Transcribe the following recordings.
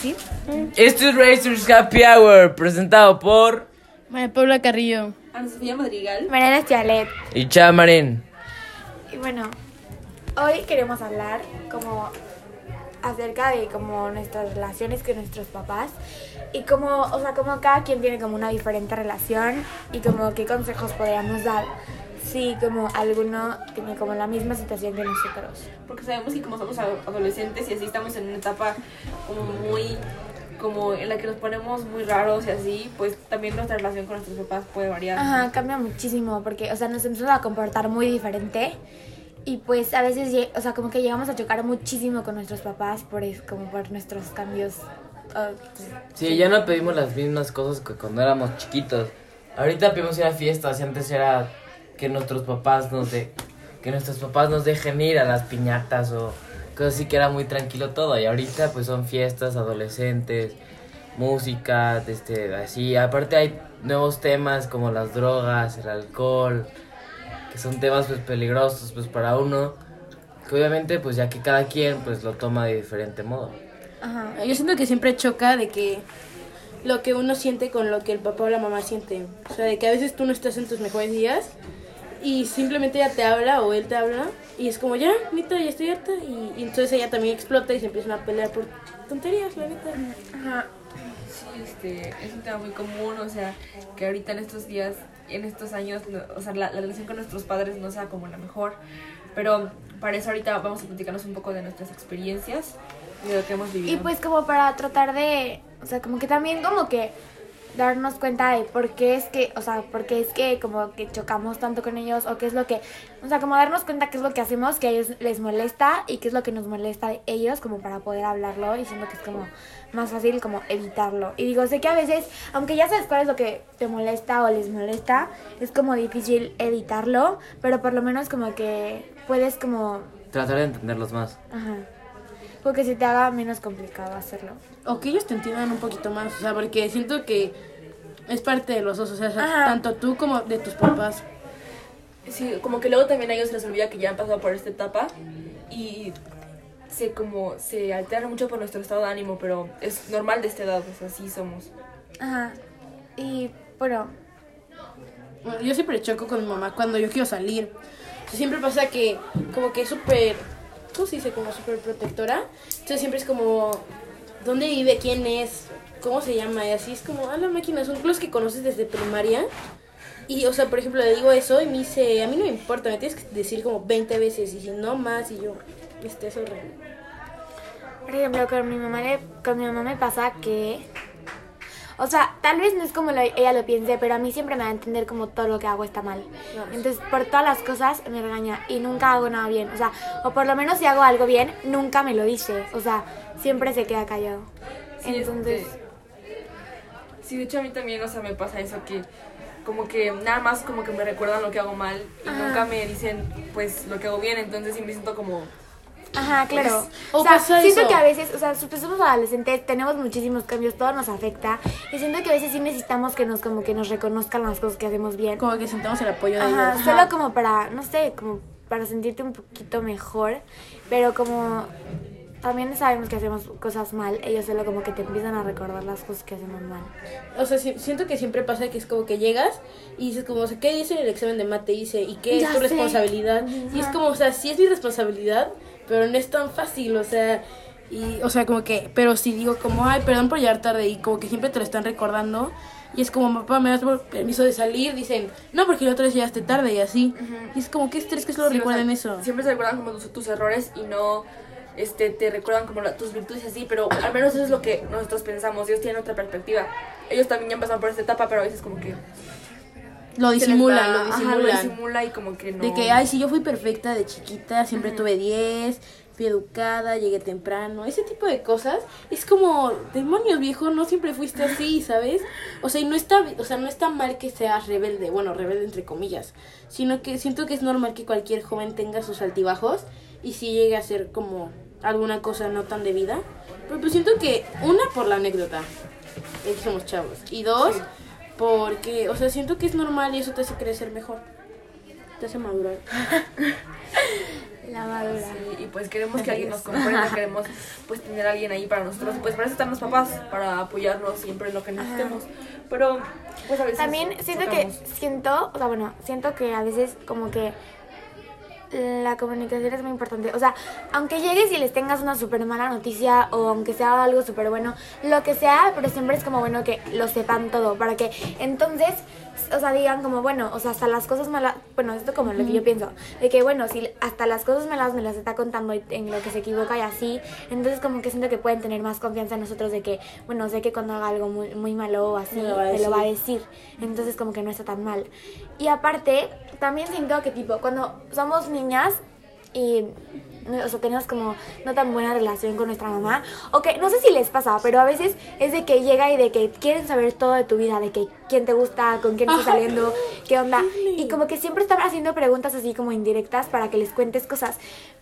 decir? Esto es Razor's Happy Hour, presentado por María Paula Carrillo. Ana Sofía Madrigal. Mariana Estialet. y Chamarín. Y bueno, hoy queremos hablar como acerca de como nuestras relaciones con nuestros papás y como, o sea, como cada quien tiene como una diferente relación y como qué consejos podríamos dar si como alguno tiene como la misma situación que nosotros. Porque sabemos que como somos ado- adolescentes y así estamos en una etapa como muy como en la que nos ponemos muy raros y así, pues también nuestra relación con nuestros papás puede variar. Ajá, cambia muchísimo porque, o sea, nos empezamos a comportar muy diferente y pues a veces, o sea, como que llegamos a chocar muchísimo con nuestros papás por eso, como por nuestros cambios. ah, Sí, ya no pedimos las mismas cosas que cuando éramos chiquitos. Ahorita pedimos ir a fiestas y antes era que nuestros papás nos de que nuestros papás nos dejen ir a las piñatas o cosas así que era muy tranquilo todo y ahorita pues son fiestas adolescentes, música, este así, aparte hay nuevos temas como las drogas, el alcohol, que son temas pues peligrosos pues para uno, que obviamente pues ya que cada quien pues lo toma de diferente modo. Ajá. Yo siento que siempre choca de que lo que uno siente con lo que el papá o la mamá siente. O sea, de que a veces tú no estás en tus mejores días y simplemente ella te habla o él te habla y es como, ya, neta, ya estoy harta. Y, y entonces ella también explota y se empiezan a pelear por tonterías, la neta. Ajá. Sí, este, es un tema muy común, o sea, que ahorita en estos días, en estos años, no- o sea, la, la relación con nuestros padres no sea como la mejor, pero para eso ahorita vamos a platicarnos un poco de nuestras experiencias y de lo que hemos vivido. Y pues como para tratar de, o sea, como que también como que darnos cuenta de por qué es que, o sea, por qué es que como que chocamos tanto con ellos o qué es lo que, o sea, como darnos cuenta qué es lo que hacemos que a ellos les molesta y qué es lo que nos molesta de ellos como para poder hablarlo y siento que es como más fácil como evitarlo. Y digo, sé que a veces, aunque ya sabes cuál es lo que te molesta o les molesta, es como difícil evitarlo, pero por lo menos como que puedes como, Tratar de entenderlos más. ajá, porque se te haga menos complicado hacerlo. O que ellos te entiendan un poquito más. O sea, porque siento que es parte de los dos. O sea, Ajá. tanto tú como de tus papás. Sí, como que luego también a ellos se les olvida que ya han pasado por esta etapa y se como se altera mucho por nuestro estado de ánimo, pero es normal de esta edad, o sea, así somos. Ajá. Y bueno, Bueno, yo siempre choco con mi mamá cuando yo quiero salir. O sea, siempre pasa que como que es súper, ¿cómo se dice? Como súper protectora. Entonces siempre es como, ¿dónde vive? ¿Quién es? ¿Cómo se llama? Y así es como, ah, la máquina, son los que conoces desde primaria. Y, o sea, por ejemplo, le digo eso y me dice, a mí no me importa, me tienes que decir como 20 veces. Y si no más, y yo, este es horrible. por ejemplo, con mi mamá le, con mi mamá me pasa que o sea, tal vez no es como lo- ella lo piense, pero a mí siempre me da a entender como todo lo que hago está mal. Entonces, por todas las cosas me regaña y nunca hago nada bien. O sea, o por lo menos si hago algo bien, nunca me lo dice. O sea, siempre se queda callado. Sí, Entonces, este, sí, de hecho a mí también, o sea, me pasa eso que como que nada más como que me recuerdan lo que hago mal y Ajá. nunca me dicen pues lo que hago bien, entonces sí me siento como Ajá, claro. o O sea, siento eso. que a veces, o sea, pues somos adolescentes, tenemos muchísimos cambios, todo nos afecta. Y siento que a veces sí necesitamos que nos, como que nos reconozcan las cosas que hacemos bien. Como que sentamos el apoyo de Ajá, ellos. solo como para, no sé, como para sentirte un poquito mejor. Pero como también sabemos que hacemos cosas mal, ellos solo como que te empiezan a recordar las cosas que hacemos mal. O sea, si- siento que siempre pasa que es como que llegas y dices como, o sea, ¿qué dice en el examen de mate? Dice, ¿y qué Ya es tu sé. responsabilidad? Y es Ajá. como, o sea, sí es mi responsabilidad, pero no es tan fácil, o sea, y, o sea, como que, pero si digo como, ay, perdón por llegar tarde y como que siempre te lo están recordando. Y es como, papá, ¿me das permiso de salir? Dicen, no, porque la otra vez llegaste tarde y así. Y es como, qué estrés que solo Sí, o recuerden sea, eso. Siempre se recuerdan como tus, tus errores y no este te recuerdan como la- tus virtudes y así, pero al menos eso es lo que nosotros pensamos, ellos tienen otra perspectiva. Ellos también ya han pasado por esta etapa, pero a veces como que Lo va- lo ajá, disimulan. lo disimula y como que no. De que, ay, si yo fui perfecta de chiquita, siempre tuve 10, fui educada, llegué temprano, ese tipo de cosas. Es como, demonios, viejo, no siempre fuiste así, ¿sabes? O sea, y no está, o sea, no está mal que seas rebelde, bueno, rebelde entre comillas, sino que siento que es normal que cualquier joven tenga sus altibajos y si llegue a ser como alguna cosa no tan debida. Pero pues siento que, una, por la anécdota, de que somos chavos, y dos, porque, o sea, siento que es normal y eso te hace crecer mejor. Te hace madurar. La madura. Sí, y pues queremos que alguien nos comprenda, queremos pues tener a alguien ahí para nosotros. Pues para eso están los papás, para apoyarnos siempre en lo que necesitemos. Pero pues a veces También siento que, chocamos. siento, o sea, bueno, siento que a veces como que la comunicación es muy importante. O sea, aunque llegues y les tengas una súper mala noticia o aunque sea algo súper bueno, lo que sea, pero siempre es como bueno que lo sepan todo, para que entonces, o sea, digan como, bueno, o sea, hasta las cosas malas, bueno, esto como lo que yo pienso, de que bueno, si hasta las cosas malas me las está contando en lo que se equivoca y así, entonces como que siento que pueden tener más confianza en nosotros de que, bueno, sé que cuando haga algo muy, muy malo o así, Me lo va a me lo va a decir. decir. Entonces como que no está tan mal. Y aparte, también siento que tipo, cuando somos niñas y o sea, tenemos como no tan buena relación con nuestra mamá, o que no sé si les pasa, pero a veces es de que llega y de que quieren saber todo de tu vida, de que quién te gusta, con quién estás saliendo, qué onda, y como que siempre están haciendo preguntas así como indirectas para que les cuentes cosas.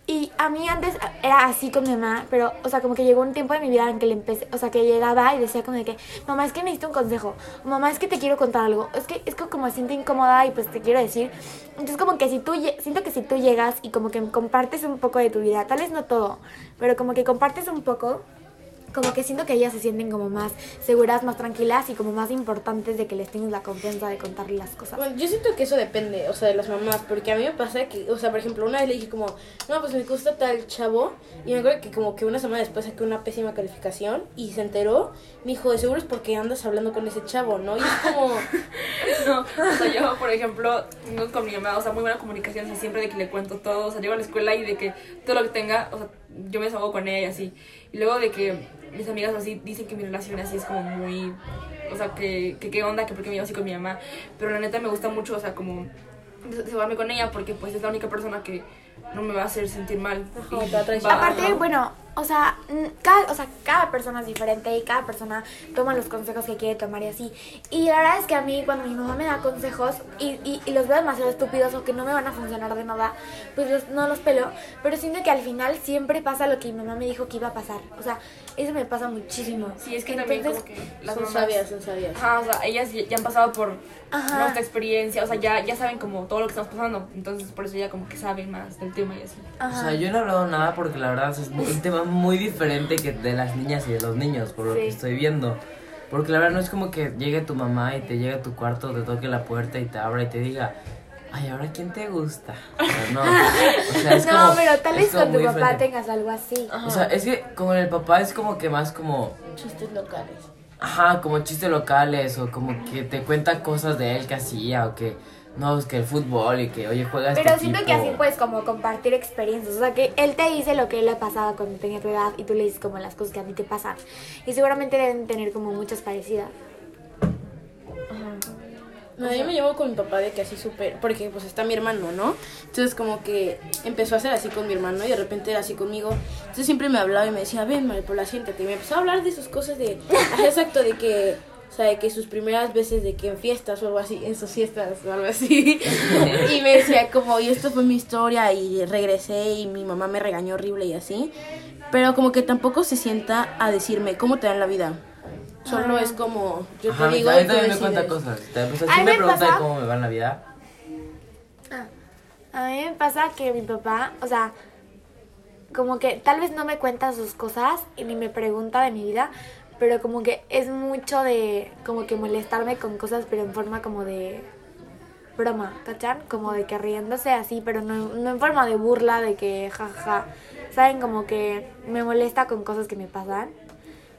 Y a mí antes era así con mi mamá, pero, o sea, como que llegó un tiempo de mi vida en que le empecé, o sea, que llegaba y decía como de que, mamá, es que necesito un consejo, mamá, es que te quiero contar algo, es que es que como me siento incómoda y pues te quiero decir. Entonces como que si tú, siento que si tú llegas y como que compartes un poco de tu vida, tal vez no todo, pero como que compartes un poco, como que siento que ellas se sienten como más seguras, más tranquilas y como más importantes de que les tengas la confianza de contarles las cosas. Bueno, yo siento que eso depende, o sea, de las mamás, porque a mí me pasa que, o sea, por ejemplo, una vez le dije como, no, pues me gusta tal chavo, y me acuerdo que como que una semana después saqué una pésima calificación, y se enteró, me dijo, de seguro es porque andas hablando con ese chavo, ¿no? Y es como, No, o sea, yo, por ejemplo, tengo con mi mamá, o sea, muy buena comunicación, o sea, siempre de que le cuento todo, o sea, llego a la escuela y de que todo lo que tenga, o sea, yo me desahogo con ella y así. Y luego de que mis amigas así dicen que mi relación así es como muy, o sea, que, que qué onda, que porque me llevo así con mi mamá. Pero la neta me gusta mucho, o sea, como desahogarme con ella porque pues es la única persona que no me va a hacer sentir mal. Ajá, Y te va a traicionar. va- Aparte, bueno, o sea, cada, o sea, cada persona es diferente y cada persona toma los consejos que quiere tomar y así. Y la verdad es que a mí cuando mi mamá me da consejos y, y, y los veo demasiado estúpidos o que no me van a funcionar de nada, pues los- no los pelo. Pero siento que al final siempre pasa lo que mi mamá me dijo que iba a pasar. O sea, eso me pasa muchísimo. Sí, es que también como Entonces, que las son mamás... sabias, son sabias. Ajá, o sea, ellas ya ya han pasado por Ajá. nuestra experiencia, o sea, ya, ya saben como todo lo que estamos pasando, entonces por eso ya como que saben más del tema y así. Ajá. O sea, yo no he hablado nada porque la verdad es un tema muy diferente que de las niñas y de los niños, por lo Sí. que estoy viendo. Porque la verdad no es como que llegue tu mamá y te llegue a tu cuarto, te toque la puerta y te abra y te diga, ay, ¿ahora quién te gusta? No. O sea, es no, como- pero tal vez con tu papá diferente. tengas algo así. O sea, es que con el papá es como que más como, Chistes locales. ajá, como chistes locales o como que te cuenta cosas de él que hacía o que, no, es que el fútbol y que, oye, juega este Pero siento que equipo. así puedes como compartir experiencias. O sea, que él te dice lo que él ha pasado cuando tenía tu edad y tú le dices como las cosas que a ti te pasan. Y seguramente deben tener como muchas parecidas. No, yo me llevo con mi papá de que así súper, porque pues está mi hermano, ¿no? Entonces como que empezó a ser así con mi hermano y de repente era así conmigo. Entonces siempre me hablaba y me decía, ven, Maripola, siéntate. Y me empezó a hablar de sus cosas de, ajá, exacto, de que, o sea, de que sus primeras veces de que en fiestas o algo así, en sus fiestas o algo así. y me decía como, y esto fue mi historia y regresé y mi mamá me regañó horrible y así. Pero como que tampoco se sienta a decirme cómo te dan la vida. Solo es como, yo Ajá, te digo a mí también me cuenta cosas. Te- sí me me pregunta cómo me va en la vida. A mí me pasa que mi papá, o sea, como que tal vez no me cuenta sus cosas y ni me pregunta de mi vida, pero como que es mucho de como que molestarme con cosas, pero en forma como de broma, ¿cachan? Como de que riéndose así, pero no, no en forma de burla, de que jaja. ¿Saben? Como que me molesta con cosas que me pasan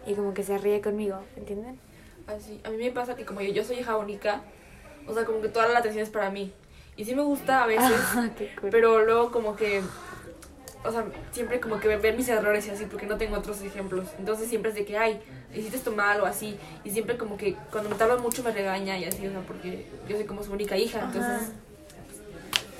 y como que se ríe conmigo, ¿entienden? Así, a mí me pasa que como yo, yo soy hija única, o sea, como que toda la atención es para mí. Y sí me gusta a veces, cool. pero luego como que, o sea, siempre como que ver mis errores y así, porque no tengo otros ejemplos. Entonces siempre es de que, ay, hiciste esto mal o así. Y siempre como que cuando me tarda mucho me regaña y así, o sea, porque yo soy como su única hija. Entonces,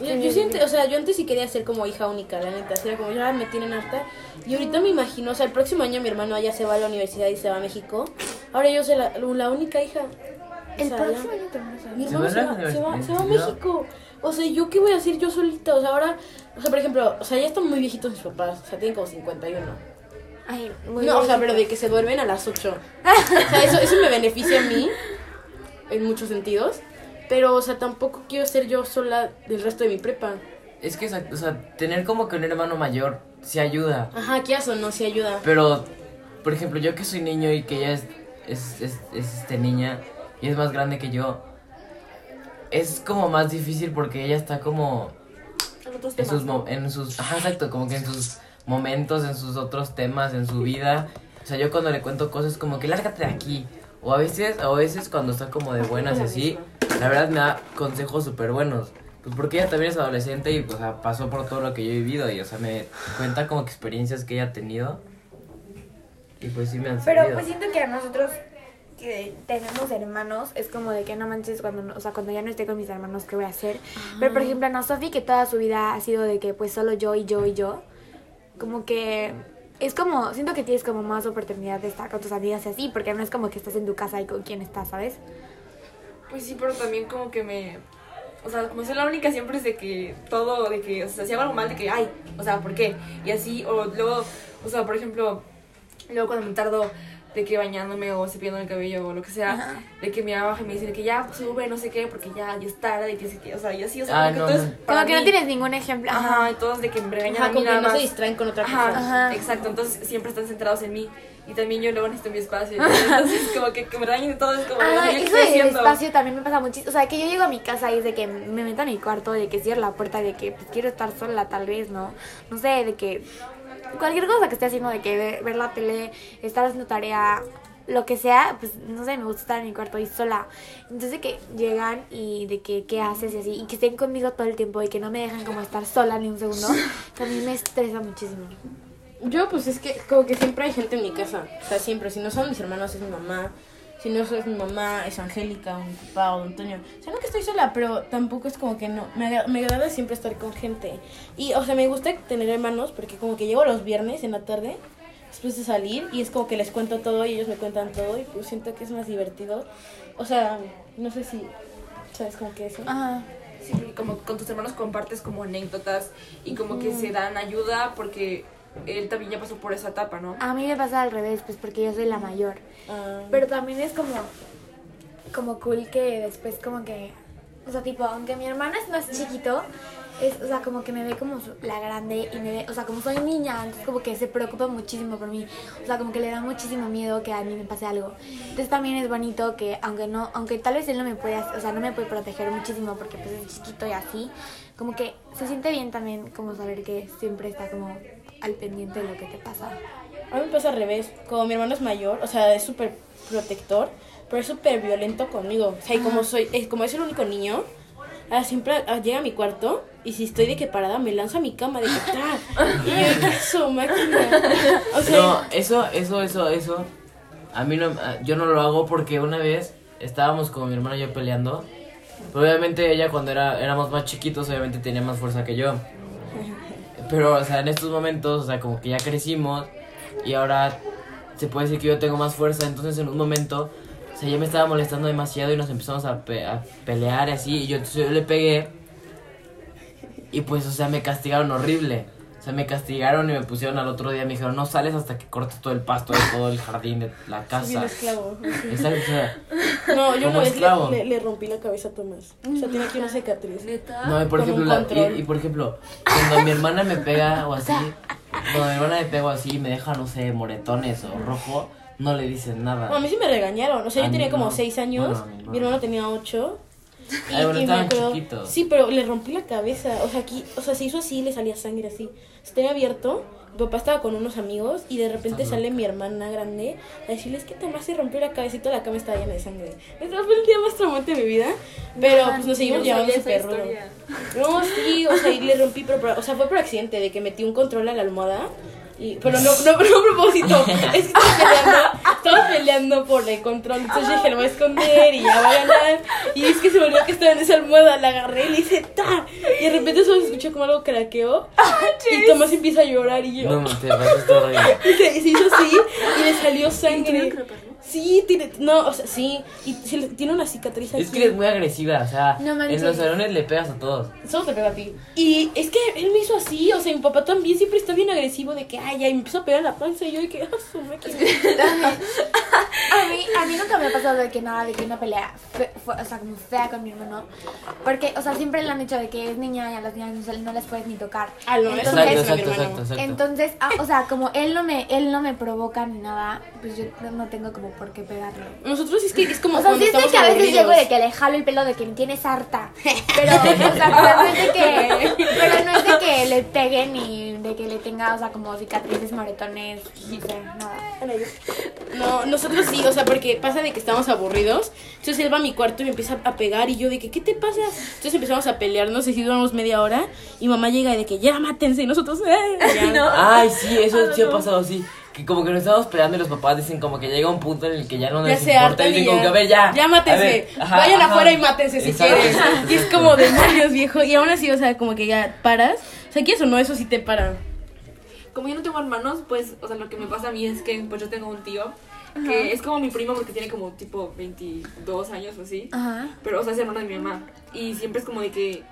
Yo, yo siento, o sea, yo antes sí quería ser como hija única, la neta. Así era como, ya me tienen harta. Y ahorita me imagino, o sea, el próximo año mi hermano ya se va a la universidad y se va a México. Ahora yo soy la, la única hija. O El sea, próximo ya- año también. Mi ¿Se hermano se va, se va, se va a? México. O sea, ¿yo qué voy a hacer yo solita? O sea, ahora, o sea, por ejemplo, o sea, ya están muy viejitos mis papás. O sea, tienen como 51. Ay, muy no, o sea, pero de que se duermen a las 8. O sea, eso, eso me beneficia a mí en muchos sentidos. Pero, o sea, tampoco quiero ser yo sola del resto de mi prepa. es que, o sea, tener como que un hermano mayor sí ayuda. Ajá, ¿qué o no? Sí ayuda. Pero, por ejemplo, yo que soy niño y que ella es, es, es, es, este, niña y es más grande que yo, es como más difícil porque ella está como en sus, en sus, ajá, exacto, como que en sus momentos, en sus otros temas, en su vida. O sea, yo cuando le cuento cosas como que lárgate de aquí. O a veces, a veces cuando está como de buenas y así, la verdad me da consejos súper buenos. Pues porque ella también es adolescente y pues, o sea, pasó por todo lo que yo he vivido y, o sea, me cuenta como que experiencias que ella ha tenido. Y pues sí me han Pero servido. pues siento que a nosotros que tenemos hermanos es como de que no manches cuando o sea cuando ya no esté con mis hermanos qué voy a hacer pero por ejemplo no Sofi que toda su vida ha sido de que pues solo yo y yo y yo como que es como siento que tienes como más oportunidad de estar con tus amigas y así porque no es como que estás en tu casa y con quién estás sabes Pues sí, pero también como que me... O sea, como soy la única siempre es de que todo, de que, o sea, si hago algo mal, de que, ay, o sea, ¿por qué? Y así, o luego, o sea, por ejemplo, luego cuando me tardo de que bañándome o cepillándome el cabello o lo que sea, Ajá. de que mi mamá baja y me dice de que ya pues, sube, no sé qué, porque ya, ya es tarde y que, o sea, y así, o sea, Ah, como que no, entonces, no. como que no mí- tienes ningún ejemplo Ajá, y todos de que me regañan a Ajá, mí como que nada no se más. distraen con otra Ajá, cosa. Ajá. exacto, entonces siempre están centrados en mí. Y también yo luego necesito mi espacio. Entonces, como que, que me regañen de todo es como, Ah, ¿yo qué eso estoy del haciendo? espacio también me pasa muchísimo. O sea, que yo llego a mi casa y es de que me meto a mi cuarto, de que cierro la puerta, de que pues, quiero estar sola, tal vez, ¿no? No sé, de que cualquier cosa que esté haciendo, de que ver, ver la tele, estar haciendo tarea, lo que sea, pues no sé, me gusta estar en mi cuarto y sola. Entonces, de que llegan y de que qué haces y así, y que estén conmigo todo el tiempo y que no me dejan como estar sola ni un segundo, también me estresa muchísimo. Yo, pues es que como que siempre hay gente en mi casa. O sea, siempre. Si no son mis hermanos, es mi mamá. Si no es mi mamá, es Angélica, o mi papá, o Antonio. O sea, no que estoy sola, pero tampoco es como que no. Me, agra- me agrada siempre estar con gente. Y, o sea, me gusta tener hermanos porque como que llego los viernes en la tarde, después de salir, y es como que les cuento todo y ellos me cuentan todo, y pues siento que es más divertido. O sea, no sé si. ¿Sabes como que eso? Ajá. Sí, como con tus hermanos compartes como anécdotas y como que se dan ayuda porque él también ya pasó por esa etapa, ¿no? A mí me pasa al revés, pues porque yo soy la mayor. Ah, Pero también es como, como cool que después como que, o sea, tipo, aunque mi hermana es más chiquito, es, o sea, como que me ve como la grande y me ve, o sea, como soy niña, entonces como que se preocupa muchísimo por mí, o sea, como que le da muchísimo miedo que a mí me pase algo. Entonces también es bonito que, aunque no, aunque tal vez él no me puede, o sea, no me puede proteger muchísimo porque pues es chiquito y así, como que se siente bien también como saber que siempre está como al pendiente de lo que te pasa. A mí me pasa al revés. Como mi hermano es mayor, o sea, es súper protector, pero es súper violento conmigo. O sea, y como soy, es, como es el único niño, ah, siempre ah, llega a mi cuarto y si estoy de que parada me lanza a mi cama de que ¡tra! Y yo, ¿qué eso, máquina? O sea, No, eso, eso, eso, eso. A mí no, a- yo no lo hago porque una vez estábamos con mi hermana y yo peleando. Pero obviamente ella cuando era, éramos más chiquitos, obviamente tenía más fuerza que yo. Pero, o sea, en estos momentos, o sea, como que ya crecimos y ahora se puede decir que yo tengo más fuerza. Entonces, en un momento, o sea, ella me estaba molestando demasiado y nos empezamos a, pe- a pelear y así. Y yo, yo le pegué y pues, o sea, me castigaron horrible. O sea, me castigaron y me pusieron al otro día. Me dijeron, no sales hasta que cortes todo el pasto de todo el jardín de la soy bien casa. esclavo. Exacto, o sea, No, yo Como una vez esclavo. le, le- le rompí la cabeza a Tomás. O sea, tiene aquí una cicatriz. ¿Neta? no, y por ejemplo, la- y, y por ejemplo, cuando mi hermana me pega o así, cuando mi hermana me pega o así y me deja, no sé, moretones o rojo, no le dicen nada. No, a mí sí me regañaron. O sea, A yo tenía como no. 6 años. Bueno, a mí no. Mi hermano tenía 8. Ay, bueno, estaban chiquitos. Sí, pero le rompí la cabeza. O sea, aquí, o sea, se hizo así y le salía sangre así. Se tenía abierto. Mi papá estaba con unos amigos y de repente Está sale mi hermana grande a decirles que Tomás se rompió la cabeza y toda la cama estaba llena de sangre. Ese fue el día más traumante de mi vida. Pero pues nos seguimos No llevando rudo. historia. No, sí, o sea, y le rompí, pero, pero, o sea, fue por accidente, de que metí un control a la almohada. Y, pero no, no, no a propósito. Es que estaba peleando, estaba peleando por el control. Entonces yo dije, lo voy a esconder y ya va a ganar. Y es que se me olvidó que estaba en esa almohada, la agarré y le hice ¡ta! Y de repente solo se escuchó como algo craqueó. Y Tomás empieza a llorar y yo. No, te pasaste horrible. Y se, se hizo así y le salió sangre. Sí, tiene, no, o sea, sí. Y se le- tiene una cicatriz aquí. Es que eres muy agresiva, o sea, No manches. en los salones le pegas a todos. Solo te pega a ti. Y es que él me hizo así, o sea, mi papá también siempre está bien agresivo de que, ay, ya, y me empezó a pegar en la panza y yo de que, ah, su máquina. A mí, a mí nunca me ha pasado de que nada, de que una pelea, fe- fue, o sea, como fea con mi hermano. Porque, o sea, siempre le han dicho de que es niña y a las niñas no, se- no les puedes ni tocar. Ah, no, eso Exacto, es mi exacto, hermano. exacto, exacto. Entonces, ah, o sea, como él no me, él no me provoca ni nada, pues yo no- no tengo como por qué pegarle. Nosotros es que es como O sea, sí es que a veces aburridos. llego de que le jalo el pelo de que me tienes harta. Pero, o sea, pero no es de que, pero no es de que le pegue ni de que le tenga, o sea, como cicatrices, moretones, no sé, nada. No, nosotros sí, o sea, porque pasa de que estamos aburridos. Entonces él va a mi cuarto y me empieza a pegar y yo de que, ¿qué te pasa? Entonces empezamos a pelear, no sé si duramos media hora. Y mamá llega y de que, ya mátense. Y nosotros, "Eh", ya. Ay, sí, eso sí ha pasado, sí. Que como que nos estamos peleando y los papás dicen como que llega un punto en el que ya no Ya les importa. hartan Y dicen como ya. que, a ver, ya. Ya mátense. ajá, Vayan ajá. afuera y mátense si Exacto, quieren. exacto, Y es como demonios, viejo. Y aún así, o sea, como que ya paras. O sea, ¿quieres o no? Eso sí te para. Como yo no tengo hermanos, pues, o sea, lo que me pasa a mí es que pues yo tengo un tío que es como mi primo porque tiene como tipo 22 años o así. Ajá. Pero, o sea, es hermano de mi mamá. Y siempre es como de que.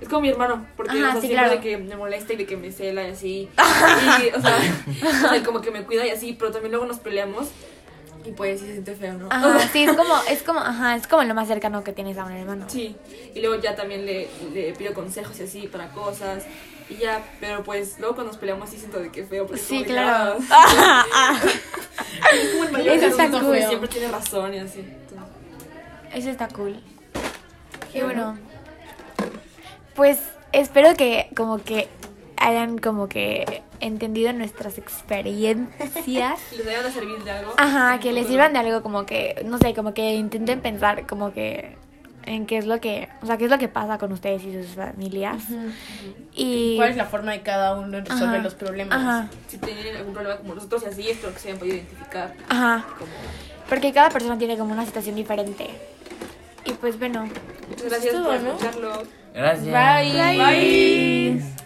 Es como mi hermano, porque Ajá, o sea, sí, siempre claro. de que me molesta y de que me cela y así. y, o sea, o sea, como que me cuida y así, pero también luego nos peleamos. Y pues sí se siente feo, ¿no? Ajá, sí, es como, es como, ajá, es como lo más cercano que tienes a un hermano. Sí, y luego ya también le, le pido consejos y así para cosas. Y ya, pero pues luego cuando nos peleamos sí siento de que feo. Porque Sí, claro. es como el mayor Eso está cool. Siempre tiene razón y así. entonces. Eso está cool. Y bueno, pues espero que como que hayan como que entendido nuestras experiencias. ¿Les vayan a servir de algo? Ajá, que les sirvan de algo como que, no sé, como que intenten pensar como que en qué es lo que, o sea, qué es lo que pasa con ustedes y sus familias. Y ¿Cuál es la forma de cada uno de resolver Ajá, los problemas? Ajá, Si tienen algún problema como nosotros y así, espero que se hayan podido identificar. ajá, Como... porque cada persona tiene como una situación diferente. Y pues bueno, Muchas gracias por ¿no? escucharlo. Gracias. Bye. Bye.